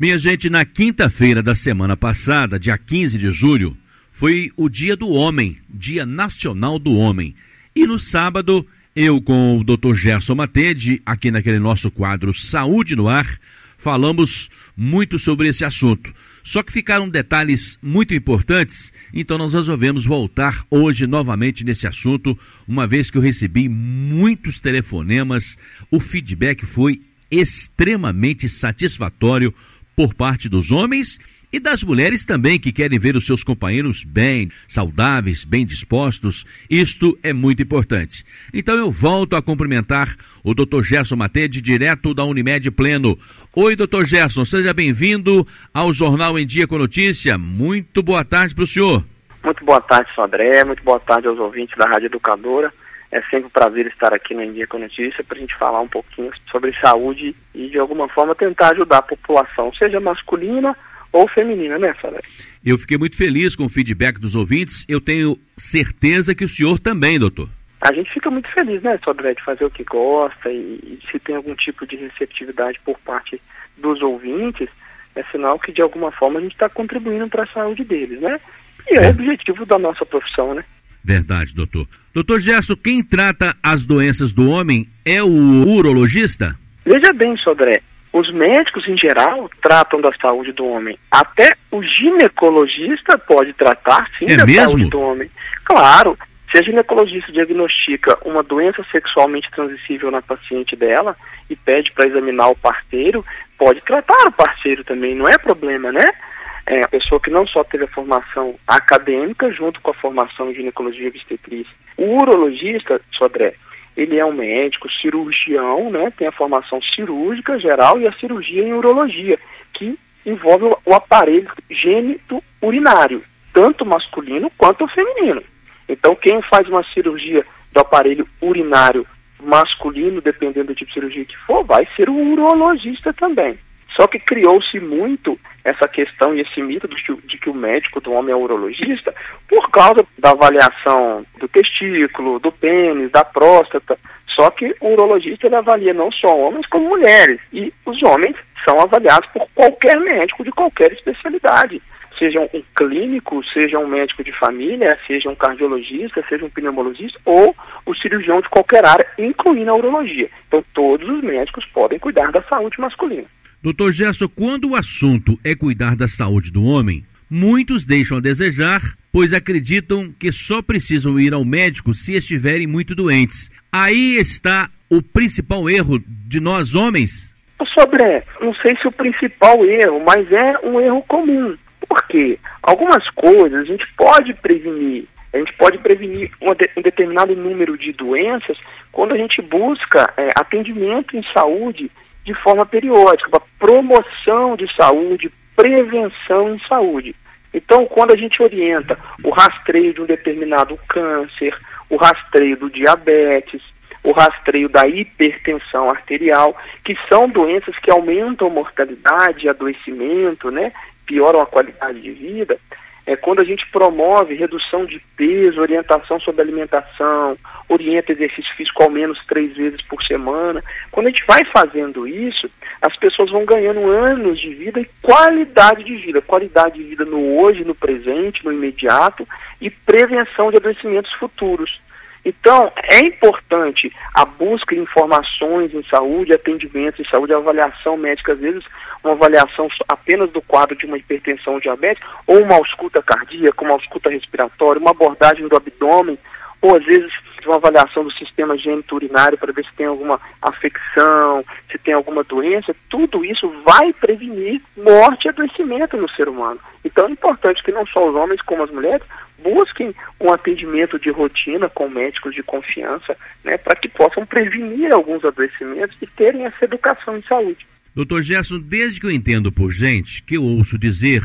Minha gente, na quinta-feira da semana passada, dia 15 de julho, foi o Dia do Homem, Dia Nacional do Homem. E no sábado, eu com o Dr. Gerson Matede, aqui naquele nosso quadro Saúde no Ar, falamos muito sobre esse assunto. Só que ficaram detalhes muito importantes, então nós resolvemos voltar hoje novamente nesse assunto, uma vez que eu recebi muitos telefonemas, o feedback foi extremamente satisfatório por parte dos homens e das mulheres também que querem ver os seus companheiros bem, saudáveis, bem dispostos. Isto é muito importante. Então eu volto a cumprimentar o Dr. Gerson Matede, direto da Unimed Pleno. Oi, Dr. Gerson, seja bem-vindo ao Jornal em Dia com Notícia. Muito boa tarde para o senhor. Muito boa tarde, André. Muito boa tarde aos ouvintes da Rádio Educadora. É sempre um prazer estar aqui no com Notícia para a gente falar um pouquinho sobre saúde e, de alguma forma, tentar ajudar a população, seja masculina ou feminina, né, Sara? Eu fiquei muito feliz com o feedback dos ouvintes. Eu tenho certeza que o senhor também, doutor. A gente fica muito feliz, né, Sodré, de fazer o que gosta e, e, se tem algum tipo de receptividade por parte dos ouvintes, é sinal que de alguma forma a gente está contribuindo para a saúde deles, né? E é, é o objetivo da nossa profissão, né? Verdade, doutor. Doutor Gerson, quem trata as doenças do homem é o urologista? Veja bem, Sodré, os médicos, em geral, tratam da saúde do homem. Até o ginecologista pode tratar, sim, é da mesmo? saúde do homem. Claro, se a ginecologista diagnostica uma doença sexualmente transmissível na paciente dela e pede para examinar o parceiro, pode tratar o parceiro também, não é problema, né? É, a pessoa que não só teve a formação acadêmica junto com a formação em ginecologia e obstetriz. O urologista, Sodré, ele é um médico cirurgião, né, tem a formação cirúrgica geral e a cirurgia em urologia, que envolve o aparelho gênito urinário, tanto masculino quanto feminino. Então, quem faz uma cirurgia do aparelho urinário masculino, dependendo do tipo de cirurgia que for, vai ser o urologista também. Só que criou-se muito essa questão e esse mito de que o médico do homem é urologista por causa da avaliação do testículo, do pênis, da próstata. Só que o urologista avalia não só homens como mulheres. E os homens são avaliados por qualquer médico de qualquer especialidade seja um clínico, seja um médico de família, seja um cardiologista, seja um pneumologista ou o cirurgião de qualquer área, incluindo a urologia. Então, todos os médicos podem cuidar da saúde masculina. Doutor Gerson, quando o assunto é cuidar da saúde do homem, muitos deixam a desejar, pois acreditam que só precisam ir ao médico se estiverem muito doentes. Aí está o principal erro de nós homens? Sobre, não sei se o principal erro, mas é um erro comum. Porque algumas coisas a gente pode prevenir. A gente pode prevenir um, de, um determinado número de doenças quando a gente busca é, atendimento em saúde de forma periódica, para promoção de saúde, prevenção em saúde. Então, quando a gente orienta o rastreio de um determinado câncer, o rastreio do diabetes, o rastreio da hipertensão arterial, que são doenças que aumentam mortalidade, adoecimento, né? pioram a qualidade de vida, é quando a gente promove redução de peso, orientação sobre alimentação, orienta exercício físico ao menos três vezes por semana. Quando a gente vai fazendo isso, as pessoas vão ganhando anos de vida e qualidade de vida. Qualidade de vida no hoje, no presente, no imediato e prevenção de adoecimentos futuros. Então, é importante a busca de informações em saúde, atendimentos em saúde, avaliação médica, às vezes uma avaliação apenas do quadro de uma hipertensão diabética, ou uma ausculta cardíaca, uma ausculta respiratória, uma abordagem do abdômen, ou às vezes uma avaliação do sistema geniturinário para ver se tem alguma afecção, se tem alguma doença, tudo isso vai prevenir morte e adoecimento no ser humano. Então é importante que não só os homens como as mulheres busquem um atendimento de rotina com médicos de confiança, né, para que possam prevenir alguns adoecimentos e terem essa educação em saúde. Doutor Gerson, desde que eu entendo por gente, que eu ouço dizer,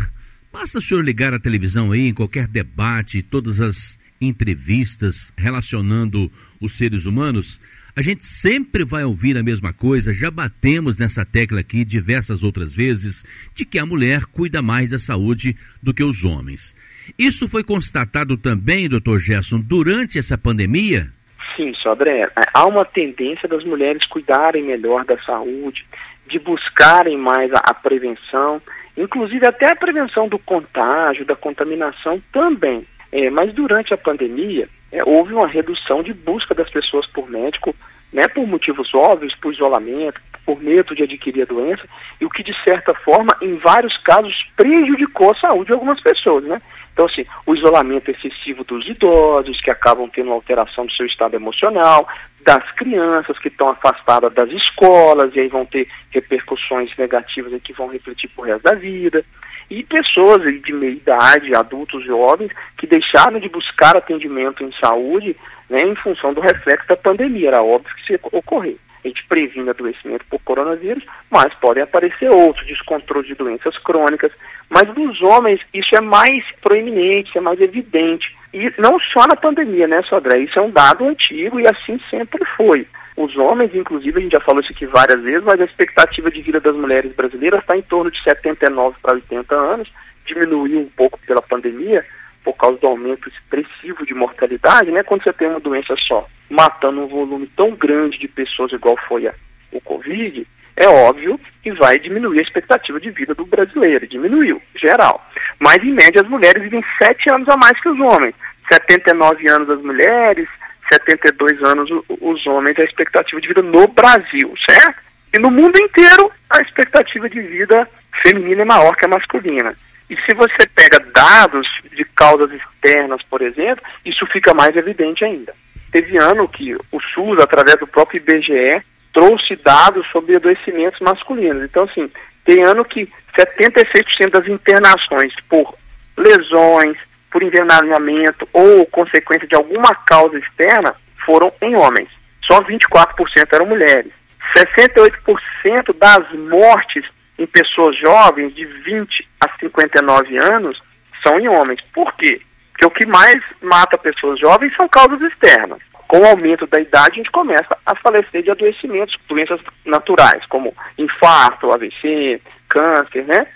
basta o senhor ligar a televisão aí em qualquer debate, todas as entrevistas relacionando os seres humanos, a gente sempre vai ouvir a mesma coisa, já batemos nessa tecla aqui diversas outras vezes, de que a mulher cuida mais da saúde do que os homens. Isso foi constatado também, doutor Gerson, durante essa pandemia? Sim, Sodré. Há uma tendência das mulheres cuidarem melhor da saúde, de buscarem mais a, a prevenção, inclusive até a prevenção do contágio, da contaminação também. É, mas durante a pandemia, é, houve uma redução de busca das pessoas por médico, né, por motivos óbvios, por isolamento, por medo de adquirir a doença, e o que de certa forma, em vários casos, prejudicou a saúde de algumas pessoas, né? Então, assim, o isolamento excessivo dos idosos, que acabam tendo uma alteração do seu estado emocional, das crianças que estão afastadas das escolas, e aí vão ter repercussões negativas que vão refletir por resto da vida e pessoas de meia idade, adultos jovens, que deixaram de buscar atendimento em saúde né, em função do reflexo da pandemia. Era óbvio que isso ia ocorrer. A gente previne adoecimento por coronavírus, mas podem aparecer outros, descontrole de doenças crônicas. Mas nos homens isso é mais proeminente, é mais evidente. E não só na pandemia, né, Sodré? Isso é um dado antigo e assim sempre foi. Os homens, inclusive, a gente já falou isso aqui várias vezes, mas a expectativa de vida das mulheres brasileiras está em torno de 79 para 80 anos, diminuiu um pouco pela pandemia, por causa do aumento expressivo de mortalidade, né? Quando você tem uma doença só matando um volume tão grande de pessoas igual foi a, o Covid, é óbvio que vai diminuir a expectativa de vida do brasileiro, diminuiu, geral. Mas, em média, as mulheres vivem 7 anos a mais que os homens. 79 anos as mulheres, 72 anos os homens, a expectativa de vida no Brasil, certo? E no mundo inteiro, a expectativa de vida feminina é maior que a masculina. E se você pega dados de causas externas, por exemplo, isso fica mais evidente ainda. Teve ano que o SUS, através do próprio IBGE, trouxe dados sobre adoecimentos masculinos. Então, assim, tem ano que 76% das internações por lesões, por envenenamento ou consequência de alguma causa externa foram em homens. Só 24% eram mulheres. 68% das mortes em pessoas jovens de 20 a 59 anos são em homens. Por quê? Porque o que mais mata pessoas jovens são causas externas. Com o aumento da idade, a gente começa a falecer de adoecimentos, doenças naturais, como infarto, AVC, câncer, né?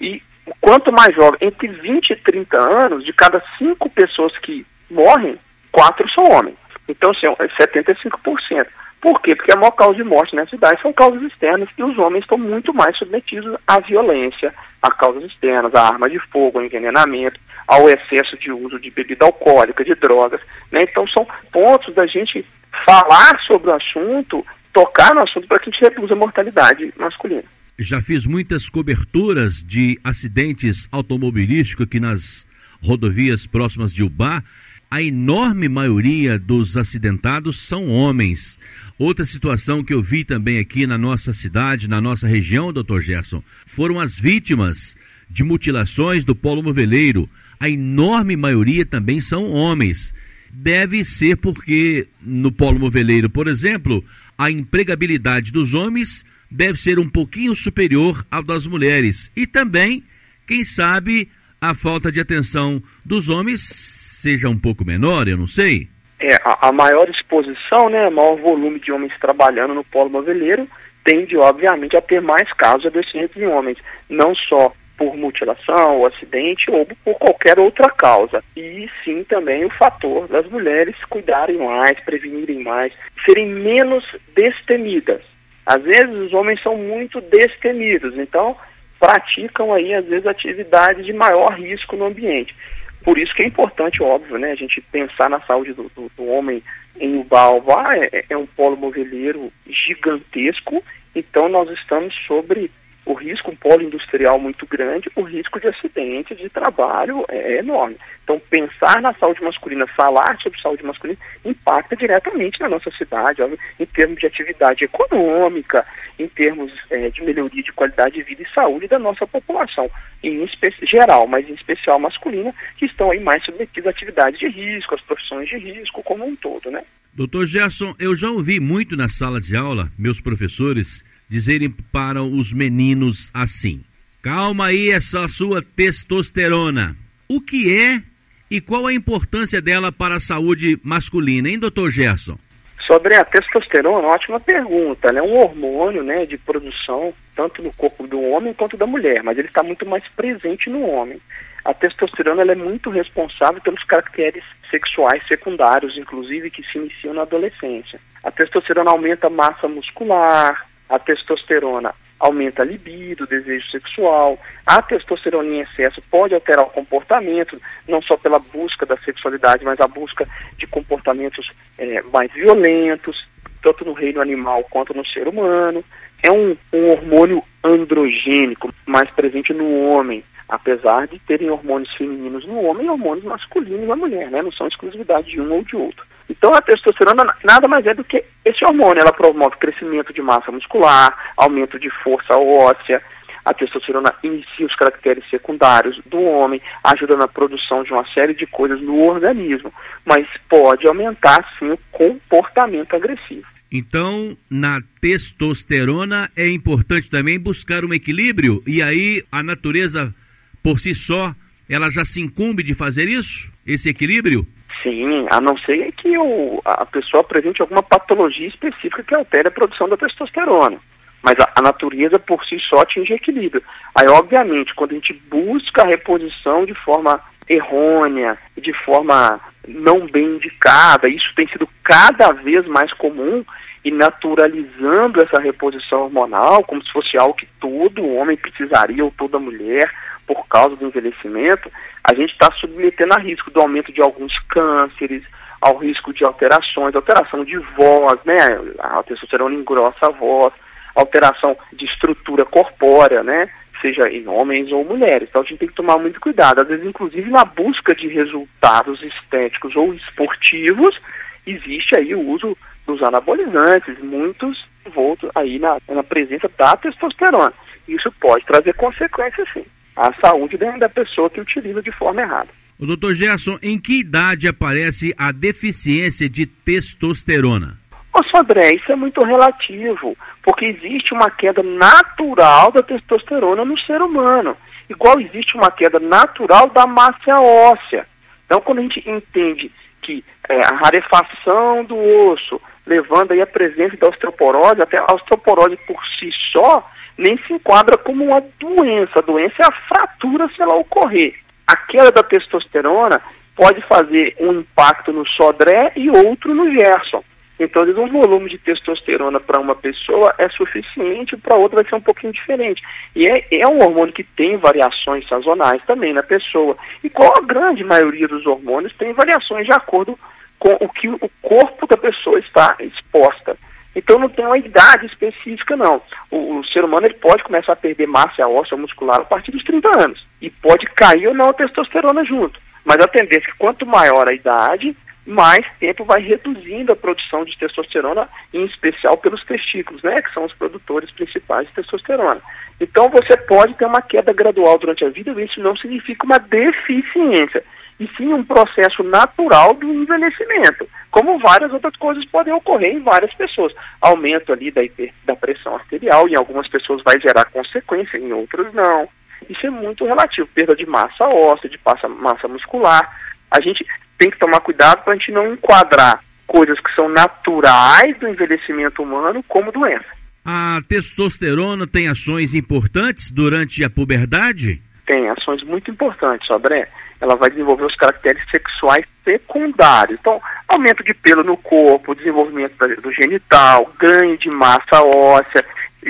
E quanto mais jovem, entre 20 e 30 anos, de cada cinco pessoas que morrem, quatro são homens. Então, assim, é 75%. Por quê? Porque a maior causa de morte nessa cidade são causas externas e os homens estão muito mais submetidos à violência, a causas externas, à arma de fogo, ao envenenamento, ao excesso de uso de bebida alcoólica, de drogas. Né? Então, são pontos da gente falar sobre o assunto, tocar no assunto para que a gente reduza a mortalidade masculina já fiz muitas coberturas de acidentes automobilísticos aqui nas rodovias próximas de Ubá. A enorme maioria dos acidentados são homens. Outra situação que eu vi também aqui na nossa cidade, na nossa região, doutor Gerson, foram as vítimas de mutilações do polo moveleiro. A enorme maioria também são homens. Deve ser porque no polo moveleiro, por exemplo, a empregabilidade dos homens deve ser um pouquinho superior ao das mulheres. E também, quem sabe, a falta de atenção dos homens seja um pouco menor, eu não sei. É, a, a maior exposição, né, maior volume de homens trabalhando no polo moveleiro tende, obviamente, a ter mais casos de adoecimento em homens, não só por mutilação ou acidente ou por qualquer outra causa. E sim também o fator das mulheres cuidarem mais, prevenirem mais, serem menos destemidas. Às vezes os homens são muito destemidos, então praticam aí às vezes atividades de maior risco no ambiente. Por isso que é importante, óbvio, né, a gente pensar na saúde do, do, do homem em Ubaubá, é, é um polo moveleiro gigantesco, então nós estamos sobre o risco, um polo industrial muito grande, o risco de acidente de trabalho é enorme. Então, pensar na saúde masculina, falar sobre saúde masculina, impacta diretamente na nossa cidade, em termos de atividade econômica, em termos é, de melhoria de qualidade de vida e saúde da nossa população, em geral, mas em especial masculina, que estão aí mais submetidos a atividades de risco, às profissões de risco como um todo, né? Doutor Gerson, eu já ouvi muito na sala de aula, meus professores, dizerem para os meninos assim: calma aí essa sua testosterona. O que é e qual a importância dela para a saúde masculina, hein, doutor Gerson? Sobre a testosterona, ótima pergunta. É um hormônio né, de produção tanto no corpo do homem quanto da mulher, mas ele está muito mais presente no homem. A testosterona é muito responsável pelos caracteres sexuais secundários, inclusive, que se iniciam na adolescência. A testosterona aumenta a massa muscular, a testosterona aumenta a libido, desejo sexual. A testosterona em excesso pode alterar o comportamento, não só pela busca da sexualidade, mas a busca de comportamentos é, mais violentos, tanto no reino animal quanto no ser humano. É um, um hormônio androgênico, mais presente no homem, apesar de terem hormônios femininos no homem e hormônios masculinos na mulher, né? não são exclusividade de um ou de outro. Então a testosterona nada mais é do que esse hormônio. Ela promove crescimento de massa muscular, aumento de força óssea. A testosterona inicia os caracteres secundários do homem, ajuda na produção de uma série de coisas no organismo, mas pode aumentar sim o comportamento agressivo. Então, na testosterona é importante também buscar um equilíbrio e aí a natureza por si só ela já se incumbe de fazer isso, esse equilíbrio? Sim, a não ser que o, a pessoa apresente alguma patologia específica que altere a produção da testosterona. Mas a, a, natureza por si só atinge equilíbrio. Aí, obviamente, quando a gente busca a reposição de forma errônea, de forma não bem indicada, isso tem sido cada vez mais comum e naturalizando essa reposição hormonal como se fosse algo que todo homem precisaria ou toda mulher por causa do envelhecimento, a gente está submetendo a risco do aumento de alguns cânceres, ao risco de alterações, alteração de voz, né? A testosterona engrossa a voz, alteração de estrutura corpórea, né? Seja em homens ou mulheres. Então a gente tem que tomar muito cuidado. Às vezes, inclusive, na busca de resultados estéticos ou esportivos, existe aí o uso dos anabolizantes, muitos voltam aí na, na presença da testosterona. Isso pode trazer consequências, sim a saúde da pessoa que utiliza de forma errada. O doutor Gerson, em que idade aparece a deficiência de testosterona? Nossa, André, isso é muito relativo, porque existe uma queda natural da testosterona no ser humano, igual existe uma queda natural da massa óssea. Então, quando a gente entende que é, a rarefação do osso, levando aí a presença da osteoporose, até a osteoporose por si só, nem se enquadra como uma doença. A doença é a fratura se ela ocorrer. A queda da testosterona pode fazer um impacto no Sodré e outro no Gerson. Então, um volume de testosterona para uma pessoa é suficiente, para outra vai ser um pouquinho diferente. E é, é um hormônio que tem variações sazonais também na pessoa. E qual a grande maioria dos hormônios tem variações de acordo com o que o corpo da pessoa está exposta. Então não tem uma idade específica, não. O, o, ser humano ele pode começar a perder massa óssea muscular a partir dos 30 anos. E pode cair ou não a testosterona junto. Mas a tendência é que quanto maior a idade, mais tempo vai reduzindo a produção de testosterona, em especial pelos testículos, né, que são os produtores principais de testosterona. Então você pode ter uma queda gradual durante a vida, isso não significa uma deficiência e sim um processo natural do envelhecimento, como várias outras coisas podem ocorrer em várias pessoas. Aumento ali da, da pressão arterial, em algumas pessoas vai gerar consequência, em outras não. Isso é muito relativo, perda de massa óssea, de massa muscular. A gente tem que tomar cuidado para a gente não enquadrar coisas que são naturais do envelhecimento humano como doença. A testosterona tem ações importantes durante a puberdade? Tem ações muito importantes, André ela vai desenvolver os caracteres sexuais secundários. Então, aumento de pelo no corpo, desenvolvimento do genital, ganho de massa óssea,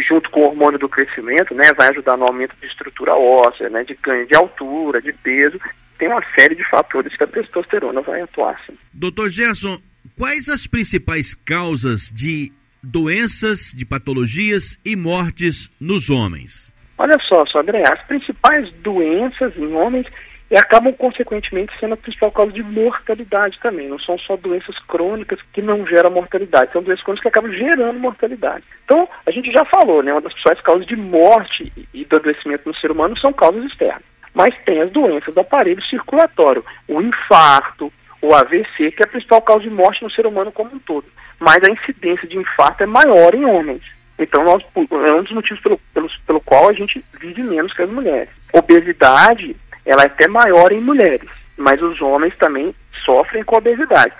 junto com o hormônio do crescimento, né, vai ajudar no aumento de estrutura óssea, né, de ganho de altura, de peso. Tem uma série de fatores que a testosterona vai atuar. Sim. Doutor Gerson, quais as principais causas de doenças, de patologias e mortes nos homens? Olha só, só André, as principais doenças em homens e acabam, consequentemente, sendo a principal causa de mortalidade também. Não são só doenças crônicas que não geram mortalidade, são doenças crônicas que acabam gerando mortalidade. Então, a gente já falou, né, uma das principais causas de morte e do adoecimento no ser humano são causas externas. Mas tem as doenças do aparelho circulatório, o infarto, o AVC, que é a principal causa de morte no ser humano como um todo. Mas a incidência de infarto é maior em homens. Então, nós, é um dos motivos pelo, pelo, pelo qual a gente vive menos que as mulheres. Obesidade ela é até maior em mulheres, mas os homens também sofrem com obesidade.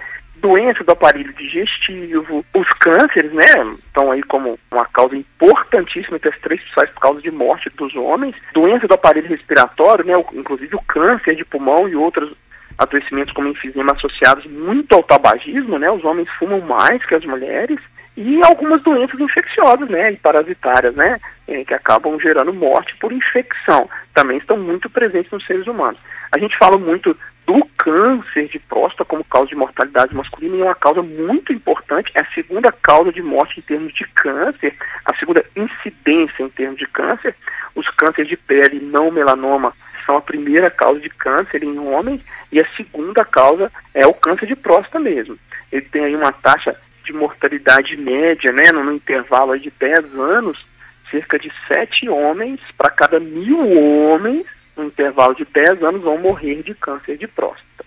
Doença do aparelho digestivo, os cânceres, né, estão aí como uma causa importantíssima entre as três principais causas de morte dos homens. Doença do aparelho respiratório, né, inclusive o câncer de pulmão e outros adoecimentos como enfisema associados muito ao tabagismo, né, os homens fumam mais que as mulheres e algumas doenças infecciosas, né, e parasitárias, né, é, que acabam gerando morte por infecção, também estão muito presentes nos seres humanos. A gente fala muito do câncer de próstata como causa de mortalidade masculina e é uma causa muito importante, é a segunda causa de morte em termos de câncer, a segunda incidência em termos de câncer. Os cânceres de pele não melanoma são a primeira causa de câncer em homens e a segunda causa é o câncer de próstata mesmo. Ele tem aí uma taxa de mortalidade média, né, no intervalo de 10 anos, cerca de 7 homens para cada mil homens, no intervalo de 10 anos, vão morrer de câncer de próstata.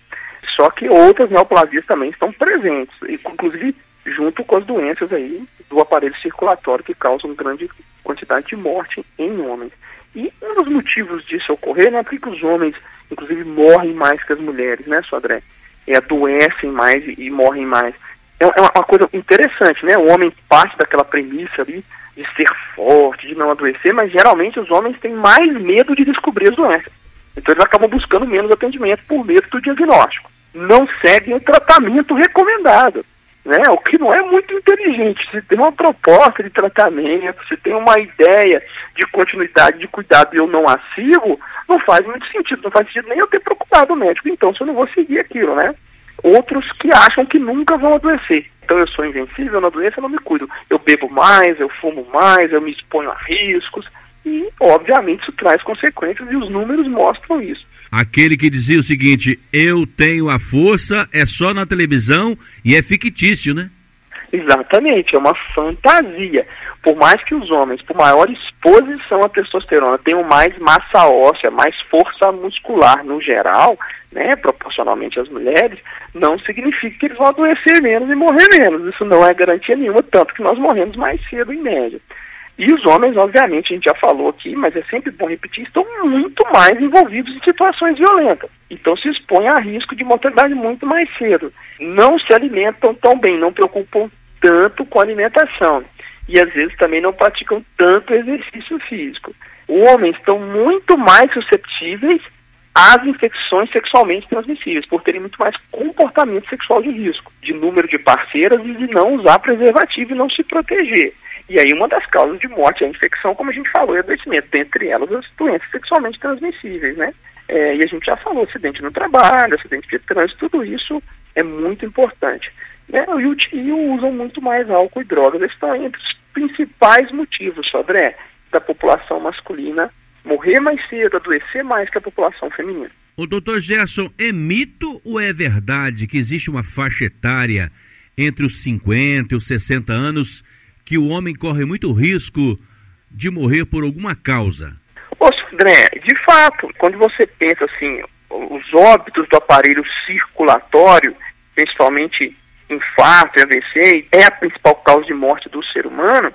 Só que outras neoplasias também estão presentes, inclusive junto com as doenças aí do aparelho circulatório que causam grande quantidade de morte em homens. E um dos motivos disso ocorrer, né, porque os homens, inclusive, morrem mais que as mulheres, né, Sodré? É, adoecem mais e, e morrem mais. É, é uma, coisa interessante, né? O homem parte daquela premissa ali de ser forte, de não adoecer, mas geralmente os homens têm mais medo de descobrir as doenças. Então eles acabam buscando menos atendimento por medo do diagnóstico. Não seguem o tratamento recomendado né? O que não é muito inteligente. Se tem uma proposta de tratamento, se tem uma ideia de continuidade de cuidado e eu não a sigo, não faz muito sentido. Não faz sentido nem eu ter procurado o médico. Então, se eu não vou seguir aquilo, né? Outros que acham que nunca vão adoecer. Então, eu sou invencível na doença, eu não me cuido. Eu bebo mais, eu fumo mais, eu me exponho a riscos. E, obviamente, isso traz consequências e os números mostram isso. Aquele que dizia o seguinte: eu tenho a força, é só na televisão e é fictício, né? Exatamente, é uma fantasia. Por mais que os homens, por maior exposição à testosterona, tenham mais massa óssea, mais força muscular no geral, né, proporcionalmente às mulheres, não significa que eles vão adoecer menos e morrer menos. Isso não é garantia nenhuma, tanto que nós morremos mais cedo em média. E os homens, obviamente, a gente já falou aqui, mas é sempre bom repetir, estão muito mais envolvidos em situações violentas. Então se expõem a risco de mortalidade muito mais cedo. Não se alimentam tão bem, não preocupam tanto com alimentação. E às vezes também não praticam tanto exercício físico. Homens estão muito mais susceptíveis às infecções sexualmente transmissíveis, por terem muito mais comportamento sexual de risco, de número de parceiras e de não usar preservativo e não se proteger. E aí uma das causas de morte é a infecção, como a gente falou, é adoecimento, dentre elas as doenças sexualmente transmissíveis, né? É, e a gente já falou, acidente no trabalho, acidente de trânsito, tudo isso é muito importante. Né? E, usam muito mais álcool e drogas. Eles estão entre os principais motivos, Sodré, da população masculina morrer mais cedo, adoecer mais que a população feminina. O doutor Gerson, é mito ou é verdade que existe uma faixa etária entre os 50 e os 60 anos que o homem corre muito risco de morrer por alguma causa? Ô, André, de fato, quando você pensa assim, os óbitos do aparelho circulatório, principalmente infarto e AVC, é a principal causa de morte do ser humano,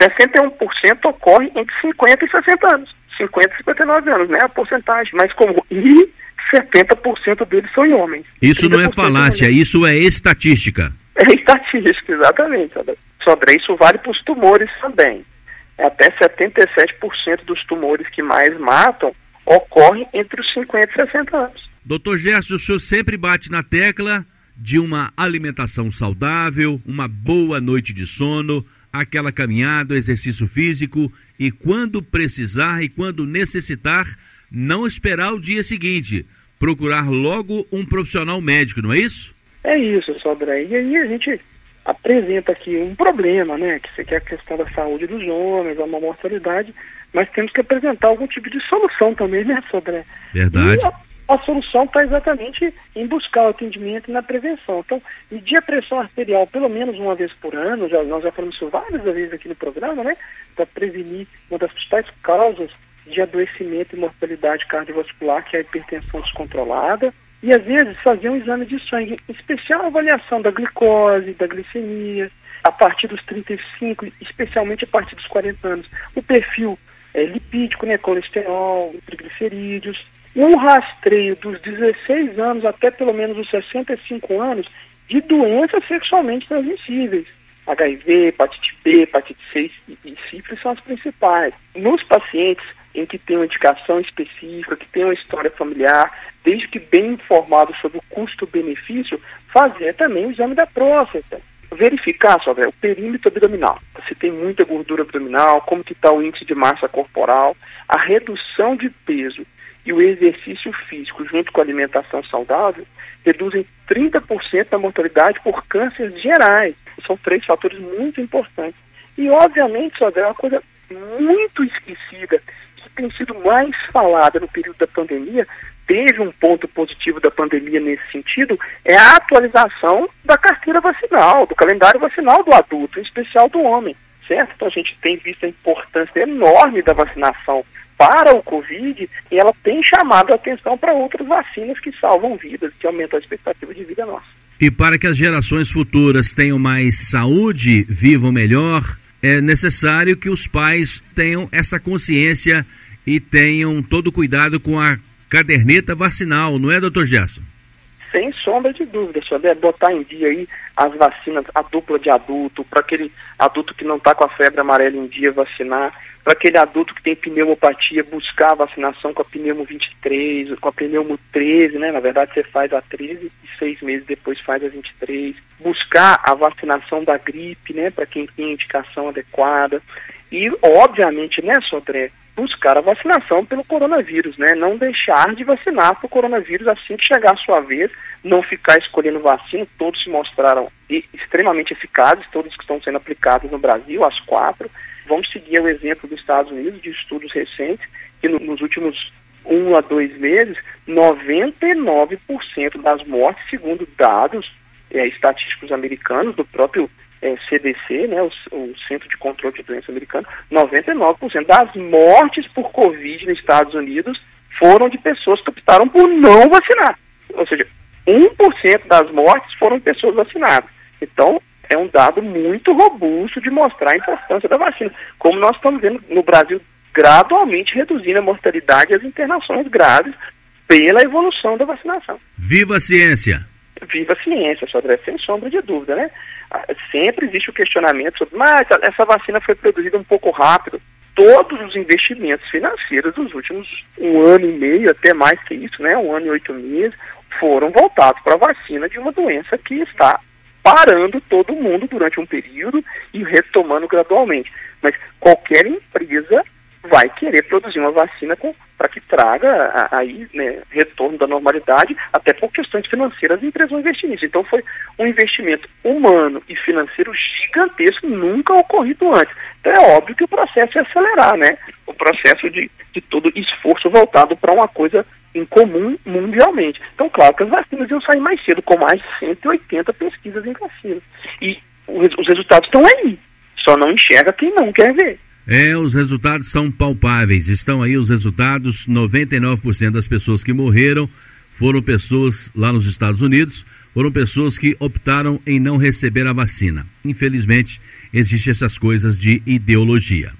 61% ocorre entre 50 e 60 anos. 50 e 59 anos, né? A porcentagem. Mas como. E 70% deles são homens. Isso não é falácia, isso é estatística. É estatística, exatamente. Sodré, isso vale para os tumores também. Até 77% dos tumores que mais matam ocorrem entre os 50 e 60 anos. Doutor Gerson, o senhor sempre bate na tecla de uma alimentação saudável, uma boa noite de sono, aquela caminhada, exercício físico e quando precisar e quando necessitar, não esperar o dia seguinte, procurar logo um profissional médico, não é isso? É isso, Sodré. E aí a gente apresenta aqui um problema, né? Que é a questão da saúde dos homens, a uma mortalidade, mas temos que apresentar algum tipo de solução também, né, Sodré? Verdade. A, a, solução está exatamente em buscar o atendimento na prevenção. Então, medir a pressão arterial pelo menos uma vez por ano, já, nós já falamos isso várias vezes aqui no programa, né? Para prevenir uma das principais causas de adoecimento e mortalidade cardiovascular, que é a hipertensão descontrolada e às vezes fazer um exame de sangue, em especial avaliação da glicose, da glicemia, a partir dos 35, especialmente a partir dos 40 anos. O perfil é, lipídico, né, colesterol, triglicerídeos. Um rastreio dos 16 anos até pelo menos os 65 anos de doenças sexualmente transmissíveis. HIV, hepatite B, hepatite C e sífilis são as principais. Nos pacientes em que tem uma indicação específica, que tem uma história familiar, desde que bem informado sobre o custo-benefício, fazer também o exame da próstata. verificar, só o perímetro abdominal. Se tem muita gordura abdominal, como que está o índice de massa corporal, a redução de peso e o exercício físico junto com a alimentação saudável reduzem 30% da mortalidade por cânceres gerais. São três fatores muito importantes. E, obviamente, Sodré, é uma coisa muito esquecida, que tem sido mais falada no período da pandemia, teve um ponto positivo da pandemia nesse sentido, é a atualização da carteira vacinal, do calendário vacinal do adulto, em especial do homem, certo? Então a gente tem visto a importância enorme da vacinação para o Covid e ela tem chamado a atenção para outras vacinas que salvam vidas, que aumentam a expectativa de vida nossa. E para que as gerações futuras tenham mais saúde, vivam melhor, é necessário que os pais tenham essa consciência e tenham todo cuidado com a caderneta vacinal, não é, doutor Gerson? Sem sombra de dúvida, senhor. É botar em dia aí as vacinas, a dupla de adulto, para aquele adulto que não está com a febre amarela em dia vacinar, para aquele adulto que tem pneumopatia, buscar a vacinação com a pneumo 23, com a pneumo 13, né? Na verdade, você faz a 13 e seis meses depois faz a 23. Buscar a vacinação da gripe, né? Para quem tem indicação adequada. E, obviamente, né, Sodré, buscar a vacinação pelo coronavírus, né? Não deixar de vacinar para o coronavírus assim que chegar a sua vez, não ficar escolhendo vacina, todos se mostraram extremamente eficazes, todos que estão sendo aplicados no Brasil, as quatro. Vamos seguir o exemplo dos Estados Unidos, de estudos recentes, que no, nos últimos um a dois meses, 99% das mortes, segundo dados é, estatísticos americanos, do próprio é, CDC, né, o, o, Centro de Controle de Doenças americano, 99% das mortes por Covid nos Estados Unidos foram de pessoas que optaram por não vacinar. Ou seja, 1% das mortes foram pessoas vacinadas. Então, é um dado muito robusto de mostrar a importância da vacina. Como nós estamos vendo no Brasil gradualmente reduzindo a mortalidade e as internações graves pela evolução da vacinação. Viva a ciência! Viva a ciência, Sodré, sem sombra de dúvida, né? Sempre existe o questionamento sobre, mas essa vacina foi produzida um pouco rápido. Todos os investimentos financeiros dos últimos um ano e meio, até mais que isso, né, um ano e oito meses, foram voltados para a vacina de uma doença que está parando todo mundo durante um período e retomando gradualmente. Mas qualquer empresa vai querer produzir uma vacina para que traga aí né, retorno da normalidade, até por questões financeiras as empresas vão investir nisso. Então foi um investimento humano e financeiro gigantesco, nunca ocorrido antes. Então é óbvio que o processo é acelerar, né? O processo de, de todo esforço voltado para uma coisa em comum mundialmente. Então, claro que as vacinas iam sair mais cedo, com mais de 180 pesquisas em vacinas. E os resultados estão aí. Só não enxerga quem não quer ver. É, os resultados são palpáveis. Estão aí os resultados. 99% das pessoas que morreram foram pessoas lá nos Estados Unidos, foram pessoas que optaram em não receber a vacina. Infelizmente, existem essas coisas de ideologia.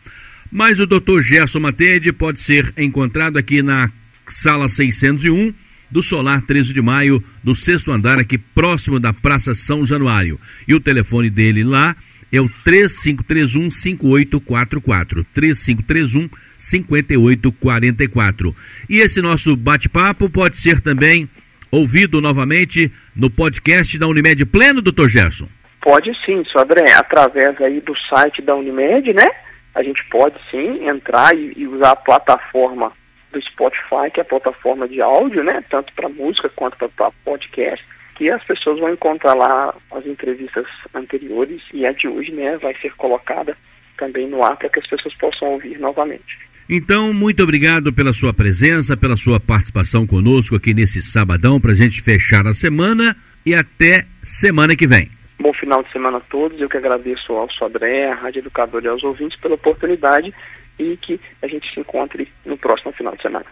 Mas o Dr. Gerson Matede pode ser encontrado aqui na sala 601 do Solar 13 de Maio, do sexto andar, aqui próximo da Praça São Januário. E o telefone dele lá é o 3531 5844. 3531 5844. E esse nosso bate-papo pode ser também ouvido novamente no podcast da Unimed Pleno, doutor Gerson? Pode sim, Sodré, através aí do site da Unimed, né? A gente pode sim entrar e, e usar a plataforma do Spotify, que é a plataforma de áudio, né? Tanto para música quanto para podcast que as pessoas vão encontrar lá as entrevistas anteriores e a de hoje, né, vai ser colocada também no ar para que as pessoas possam ouvir novamente. Então, muito obrigado pela sua presença, pela sua participação conosco aqui nesse sabadão para a gente fechar a semana e até semana que vem. Bom final de semana a todos. Eu que agradeço ao Sodré, à Rádio Educador e aos ouvintes pela oportunidade e que a gente se encontre no próximo final de semana.